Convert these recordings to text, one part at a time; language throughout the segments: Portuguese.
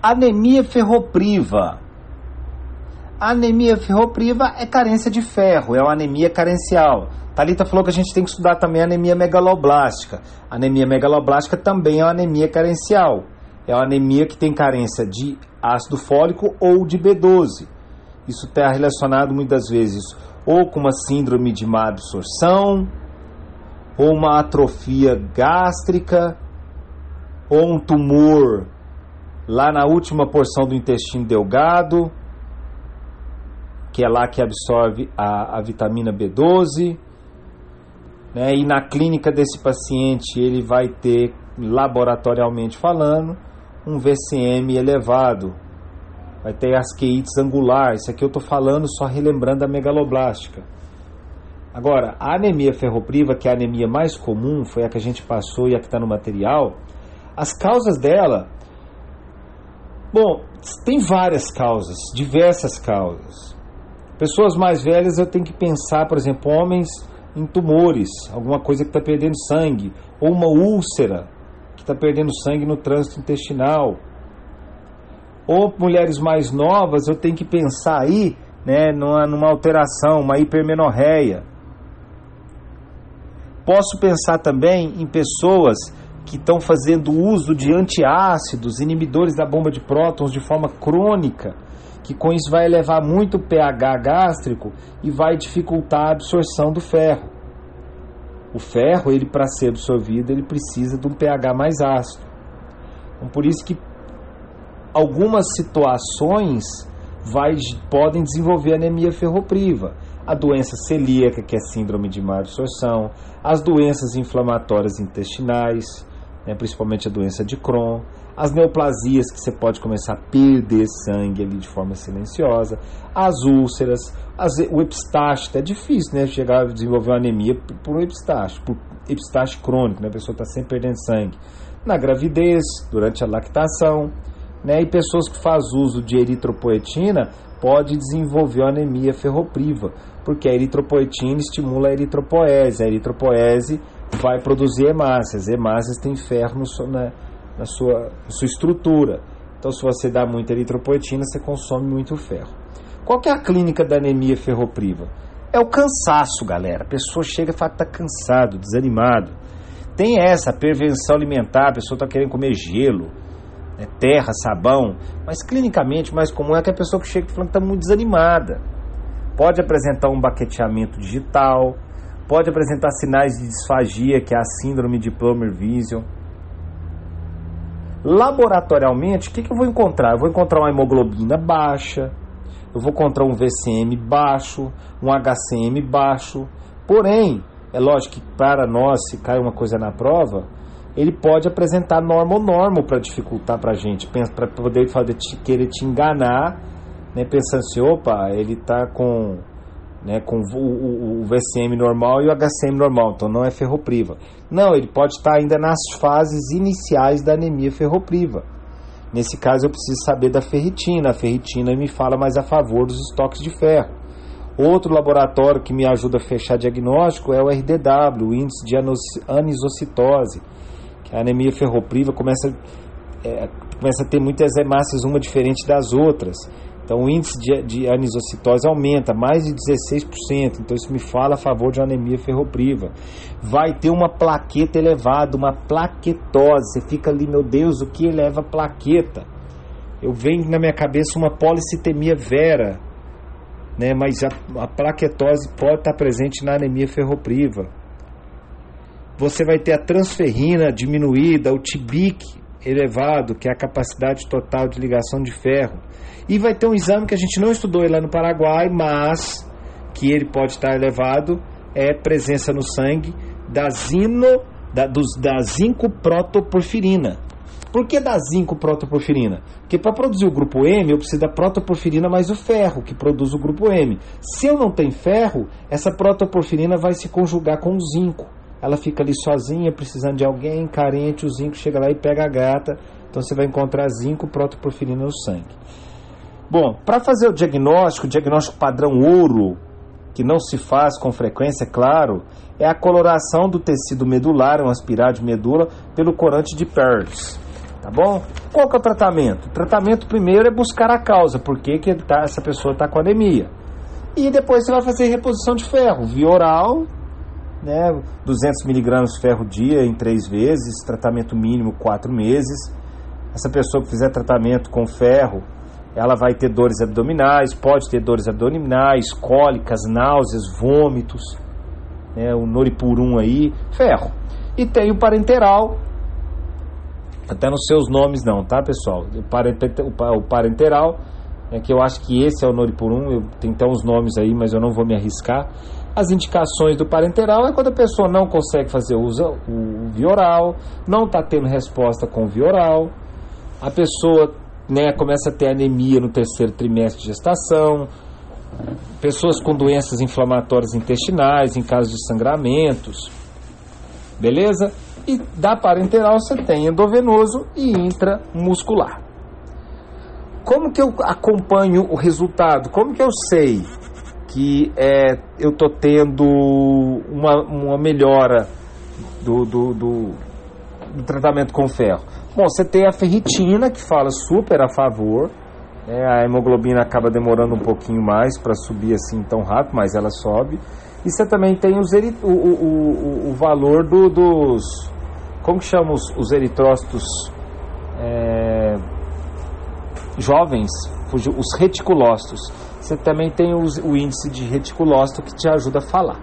Anemia ferropriva. anemia ferropriva é carência de ferro, é uma anemia carencial. Talita falou que a gente tem que estudar também a anemia megaloblástica. A anemia megaloblástica também é uma anemia carencial. É uma anemia que tem carência de ácido fólico ou de B12. Isso está relacionado muitas vezes ou com uma síndrome de má absorção, ou uma atrofia gástrica, ou um tumor lá na última porção do intestino delgado, que é lá que absorve a, a vitamina B12. Né? E na clínica desse paciente ele vai ter, laboratorialmente falando, um VCM elevado. Vai ter asqueites angular. Isso aqui eu estou falando só relembrando a megaloblástica. Agora, a anemia ferropriva, que é a anemia mais comum, foi a que a gente passou e a que está no material, as causas dela Bom, tem várias causas, diversas causas. Pessoas mais velhas eu tenho que pensar, por exemplo, homens em tumores, alguma coisa que está perdendo sangue, ou uma úlcera que está perdendo sangue no trânsito intestinal. Ou mulheres mais novas, eu tenho que pensar aí né, numa, numa alteração, uma hipermenorreia. Posso pensar também em pessoas que estão fazendo uso de antiácidos, inibidores da bomba de prótons de forma crônica, que com isso vai elevar muito o pH gástrico e vai dificultar a absorção do ferro. O ferro, ele para ser absorvido, ele precisa de um pH mais ácido. Então, por isso que algumas situações vai, podem desenvolver anemia ferropriva. A doença celíaca, que é síndrome de má absorção, as doenças inflamatórias intestinais, né, principalmente a doença de Crohn, as neoplasias que você pode começar a perder sangue ali de forma silenciosa, as úlceras, as, o epistaxe, é difícil né, chegar a desenvolver uma anemia por epistaxe, por epistaxe crônico, né, a pessoa está sempre perdendo sangue. Na gravidez, durante a lactação, né, e pessoas que fazem uso de eritropoetina pode desenvolver uma anemia ferropriva, porque a eritropoetina estimula a eritropoese. A eritropoese vai produzir hemácias. Hemácias têm ferro no, na, na, sua, na sua estrutura. Então, se você dá muita eritropoetina, você consome muito ferro. Qual que é a clínica da anemia ferropriva? É o cansaço, galera. A pessoa chega e fala que está cansado, desanimado. Tem essa prevenção alimentar, a pessoa está querendo comer gelo, né, terra, sabão. Mas clinicamente, mais comum é que a pessoa que chega e fala que está muito desanimada. Pode apresentar um baqueteamento digital, pode apresentar sinais de disfagia, que é a síndrome de Plummer Vision. Laboratorialmente, o que, que eu vou encontrar? Eu vou encontrar uma hemoglobina baixa, eu vou encontrar um VCM baixo, um HCM baixo. Porém, é lógico que para nós, se cai uma coisa na prova, ele pode apresentar normo-normo para dificultar para a gente, para poder fazer, querer te enganar, né, pensando assim, opa, ele está com né, com o, o, o, VCM normal e o HCM normal, então não é ferropriva. Não, ele pode estar ainda nas fases iniciais da anemia ferropriva. Nesse caso, eu preciso saber da ferritina. A ferritina me fala mais a favor dos estoques de ferro. Outro laboratório que me ajuda a fechar diagnóstico é o RDW, o índice de anisocitose, que a anemia ferropriva começa, é, começa a ter muitas hemácias, uma diferente das outras. Então o índice de, de anisocitose aumenta mais de 16%. Então isso me fala a favor de uma anemia ferropriva. Vai ter uma plaqueta elevada, uma plaquetose. Você fica ali, meu Deus, o que eleva plaqueta? Eu venho na minha cabeça uma policitemia vera, né? Mas a, a plaquetose pode estar presente na anemia ferropriva. Você vai ter a transferrina diminuída, o TIBIC elevado, que é a capacidade total de ligação de ferro. E vai ter um exame que a gente não estudou lá no Paraguai, mas que ele pode estar elevado, é presença no sangue da zino, da, dos, da zinco-protoporfirina. Por que da zinco-protoporfirina? Porque para produzir o grupo M, eu preciso da protoporfirina mais o ferro, que produz o grupo M. Se eu não tenho ferro, essa protoporfirina vai se conjugar com o zinco. Ela fica ali sozinha, precisando de alguém, carente, o zinco chega lá e pega a gata. Então você vai encontrar zinco protoporfirina no sangue. Bom, para fazer o diagnóstico, o diagnóstico padrão ouro, que não se faz com frequência, é claro, é a coloração do tecido medular, um aspirado de medula, pelo corante de Pearls. Tá bom? Qual que é o tratamento? O tratamento primeiro é buscar a causa, por que, que tá, essa pessoa está com anemia. E depois você vai fazer reposição de ferro, via oral, né, 200 miligramas de ferro dia em três vezes, tratamento mínimo quatro meses. Essa pessoa que fizer tratamento com ferro, ela vai ter dores abdominais, pode ter dores abdominais, cólicas, náuseas, vômitos, né, o noripurum aí, ferro. E tem o parenteral, até nos seus nomes não, tá pessoal? O parenteral, é que eu acho que esse é o noripurum, eu tenho até uns nomes aí, mas eu não vou me arriscar. As indicações do parenteral é quando a pessoa não consegue fazer uso o vioral, não está tendo resposta com o vioral, a pessoa né, começa a ter anemia no terceiro trimestre de gestação, pessoas com doenças inflamatórias intestinais, em caso de sangramentos, beleza? E da parenteral você tem endovenoso e intramuscular. Como que eu acompanho o resultado? Como que eu sei que é, eu estou tendo uma, uma melhora do, do, do, do tratamento com ferro? Bom, você tem a ferritina, que fala super a favor. Né? A hemoglobina acaba demorando um pouquinho mais para subir assim tão rápido, mas ela sobe. E você também tem os eri o, o, o, o, valor do, dos. Como que os, os eritrócitos é, jovens? Os reticulócitos. Você também tem os, o índice de reticulócito que te ajuda a falar.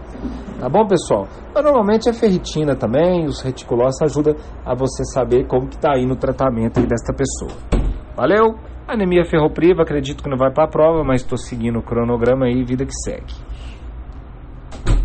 Tá bom, pessoal? Mas normalmente a ferritina também, os reticulócitos ajuda a você saber como que tá indo o tratamento aí desta pessoa. Valeu? Anemia ferropriva, acredito que não vai para a prova, mas estou seguindo o cronograma aí, vida que segue.